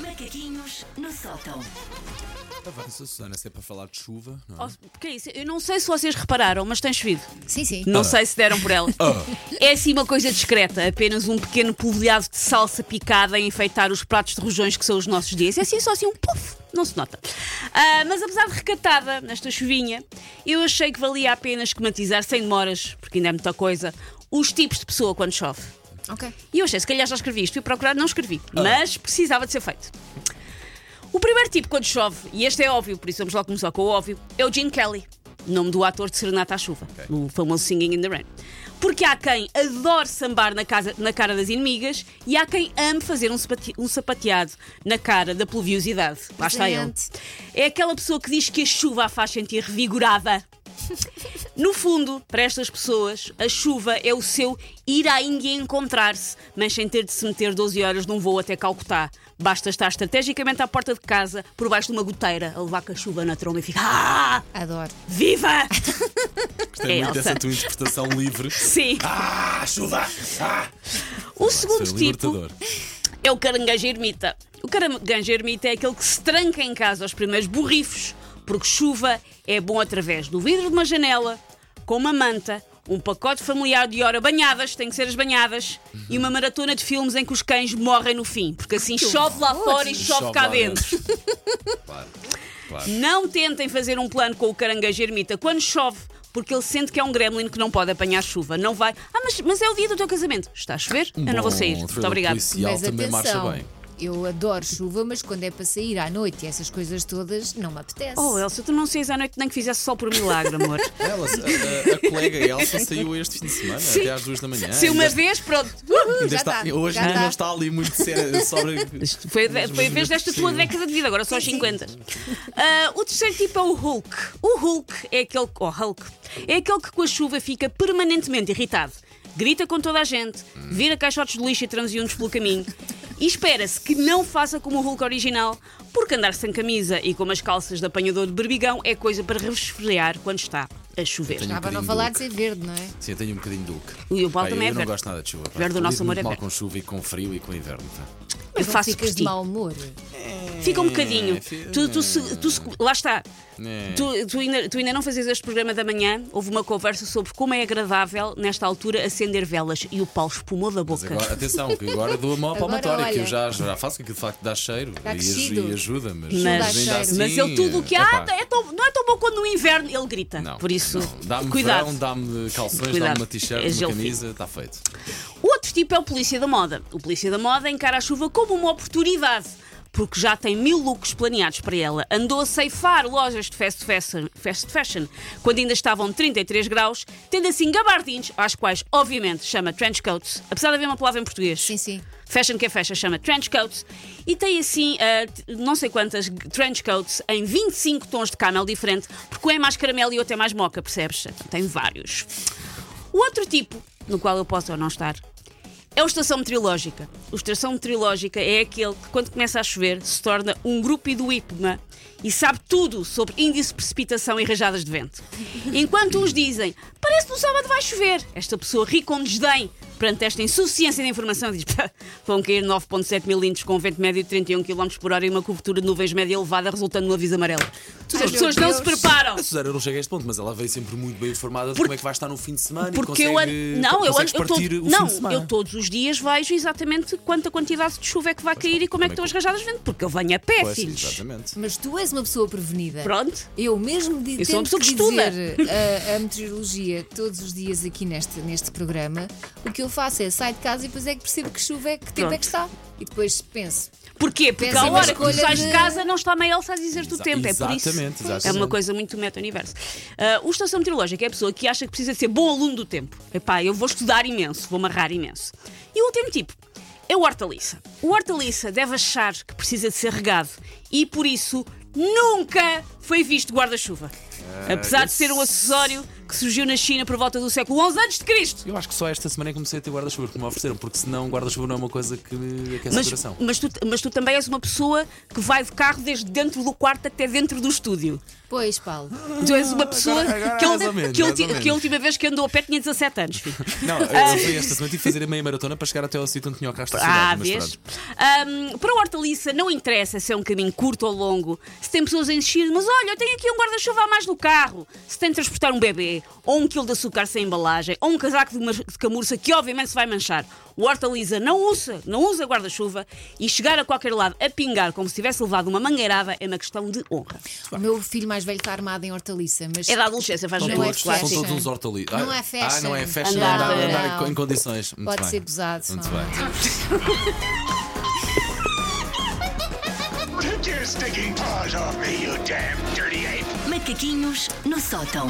Macaquinhos no sótão. Avança, Susana, se é para falar de chuva, não é? Oh, porque é isso? Eu não sei se vocês repararam, mas tem chovido. Sim, sim. Não sei se deram por ela. Ah. É assim uma coisa discreta, apenas um pequeno polvilhado de salsa picada a enfeitar os pratos de rojões que são os nossos dias. É assim só assim um puff, não se nota. Ah, mas apesar de recatada nesta chuvinha, eu achei que valia a pena esquematizar sem demoras, porque ainda é muita coisa, os tipos de pessoa quando chove. Ok. E eu achei, se calhar já escrevi isto, fui procurar, não escrevi, mas precisava de ser feito. O primeiro tipo quando chove, e este é óbvio, por isso vamos logo começar com o óbvio, é o Gene Kelly, nome do ator de Serenata à Chuva, o famoso Singing in the Rain. Porque há quem adore sambar na, casa- na cara das inimigas e há quem ame fazer um, sapate- um sapateado na cara da pluviosidade. Lá está ele. É aquela pessoa que diz que a chuva a faz sentir revigorada. No fundo, para estas pessoas, a chuva é o seu ir à Índia encontrar-se, mas sem ter de se meter 12 horas num voo até Calcutá. Basta estar estrategicamente à porta de casa, por baixo de uma goteira, a levar com a chuva na tromba e ficar. Ah! Adoro. Viva! Gostei É, muito Elsa. dessa tua interpretação livre. Sim. Ah, chuva! Ah! O segundo tipo é o caranguejo ermita. O caranguejo ermita é aquele que se tranca em casa aos primeiros borrifos, porque chuva é bom através do vidro de uma janela, com uma manta, um pacote familiar de hora banhadas, tem que ser as banhadas, e uma maratona de filmes em que os cães morrem no fim, porque assim chove lá fora e chove, Chove cá dentro. Claro, claro. Não tentem fazer um plano com o caranguejo ermita quando chove, porque ele sente que é um gremlin que não pode apanhar chuva. Não vai. Ah, mas, mas é o dia do teu casamento. Está a chover? Um Eu não vou bom sair. Muito obrigado. policial Mas também marcha atenção, bem. Eu adoro chuva, mas quando é para sair à noite e essas coisas todas, não me apetece. Oh, Elsa, tu não saís à noite nem que fizesse só por milagre, amor. Ela, a, a- a colega Elsa saiu este fim de semana, até às duas da manhã. Se uma Ainda- vez, pronto. Já está- tá, hoje já ainda não está ali muito séria sobre. Foi, a- foi a vez desta tua Sim. década de vida, agora só aos Sim, sim. 50. Ah, o terceiro tipo é o Hulk. O Hulk é aquele. Oh, Hulk. É aquele que com a chuva fica permanentemente irritado. Grita com toda a gente, vira caixotes de lixo e transeuntes pelo caminho. E espera-se que não faça como o Hulk original, porque andar sem camisa e com umas calças de apanhador de berbigão é coisa para resfriar quando está a chover. Estava a não falar de ser verde, não é? Sim, eu tenho um bocadinho de look. E o Paulo também eu é não verde. gosto nada de chuva. pá. Verde do nosso amor é mal verde. com chuva e com frio e com inverno. pá. Eu Mas não faço por ficas de ti. mau humor. Fica um bocadinho. fi- Tu, tu, se- tu se- lá está. É. Tu, tu ainda, tu ainda não fazes este programa da manhã. Houve uma conversa sobre como é agradável, nesta altura, acender velas. E o Paulo espumou da Mas boca. agora, atenção, que agora dou a mão à Agora, palmatória, que eu olha. já, já faço, que de facto dá cheiro e, crescido. e ajuda, mas, Mas, dá ainda cheiro. assim, mas ele tudo o que há epá, é tão- não é tão bom quando no inverno ele grita. Não, Por isso, não. dá-me cuidado. verão, dá-me calções, Cuidado. dá-me uma t-shirt, É uma gel camisa, está feito. O outro tipo é o polícia da moda. O polícia da moda encara a chuva como uma oportunidade. Porque já tem mil looks planeados para ela. Andou a ceifar lojas de fast fashion, fast fashion quando ainda estavam 33 graus, tendo assim gabardins, às quais, obviamente, chama trench coats, apesar de haver uma palavra em português. Sim, sim. Fashion que é fashion chama trench coats e tem assim t- não sei quantas trench coats em 25 tons de camel diferente, porque um é mais caramelo e outro é mais moca, percebes? Tem vários. O outro tipo, no qual eu posso ou não estar, é o estação meteorológica. O estação meteorológica é aquele que, quando começa a chover, se torna um grupo do IPMA e sabe tudo sobre índice de precipitação e rajadas de vento. Enquanto uns dizem, parece que no sábado vai chover, esta pessoa ri com desdém perante esta insuficiência de informação diz, "Pá, vão cair 9,7 milímetros com um vento médio de 31 km por hora e uma cobertura de nuvens média elevada, resultando no aviso amarelo. As pessoas não se preparam. A Susana não chega a este ponto, mas ela veio sempre muito bem informada de Porque- como é que vai estar no fim de semana Porque e eu consegue, ando. Não, eu consegues Eu partir todo- o não, fim de semana. eu todos os dias vejo exatamente quanta quantidade de chuva é que vai cair e como é que estão as rajadas de vento, porque eu venho a pé, Pois, filhos. exatamente. Mas tu és uma pessoa prevenida. Pronto. Eu mesmo de Eu sou uma tendo pessoa que estuda. dizer a, a meteorologia todos os dias aqui neste, neste programa, o que eu faço é sair de casa e depois é que percebo que chuva é, que tempo é que está. E depois penso, Porquê? Porque Péssima à hora que tu sais de de- casa não está meio a dizer-te o Exa- tempo. É por isso. exatamente, É uma coisa muito meta-universo. Ah, o estação meteorológica é a pessoa que acha que precisa ser bom aluno do tempo. Epá, eu vou estudar imenso, vou amarrar imenso. E o último tipo é o hortaliça. O hortaliça deve achar que precisa de ser regado e por isso nunca foi visto guarda-chuva. Apesar de ser um acessório que surgiu na China por volta do século XI a.C. Eu acho que só esta semana é que comecei a ter guarda-chuva que me ofereceram, porque senão guarda-chuva não é uma coisa que me aquece Mas, coração. mas, tu, mas tu também és uma pessoa que vai de carro desde dentro do quarto até dentro do estúdio. Pois, Paulo. Tu és uma pessoa agora- agora que, ou menos, que, a ulti- que a última vez que andou a pé tinha 17 anos. Não, eu eu fui esta semana tive que fazer a meia maratona para chegar até ao sítio onde tinha o carro Ah, vês? Ahm, para o hortaliça não interessa se é um caminho curto ou longo, se tem pessoas a encher, mas olha, eu tenho aqui um guarda-chuva a mais no carro, se tem de transportar um bebê, ou um quilo de açúcar sem embalagem, ou um casaco de, mar- de camurça que obviamente se vai manchar. O hortaliça não usa, não usa guarda-chuva e chegar a qualquer lado a pingar como se tivesse levado uma mangueirada é uma questão de honra. O meu filho mais velho está armado em hortaliça, mas É da adolescência, faz Não é são todos uns hortaliços. Não ah, é fashion. Ah, não é fashion, Andar andar, em condições. Muito pode bem. ser gozado. Muito bem. Take your stinking paws off me, you damn dirty ape! Macaquinhos no sótão.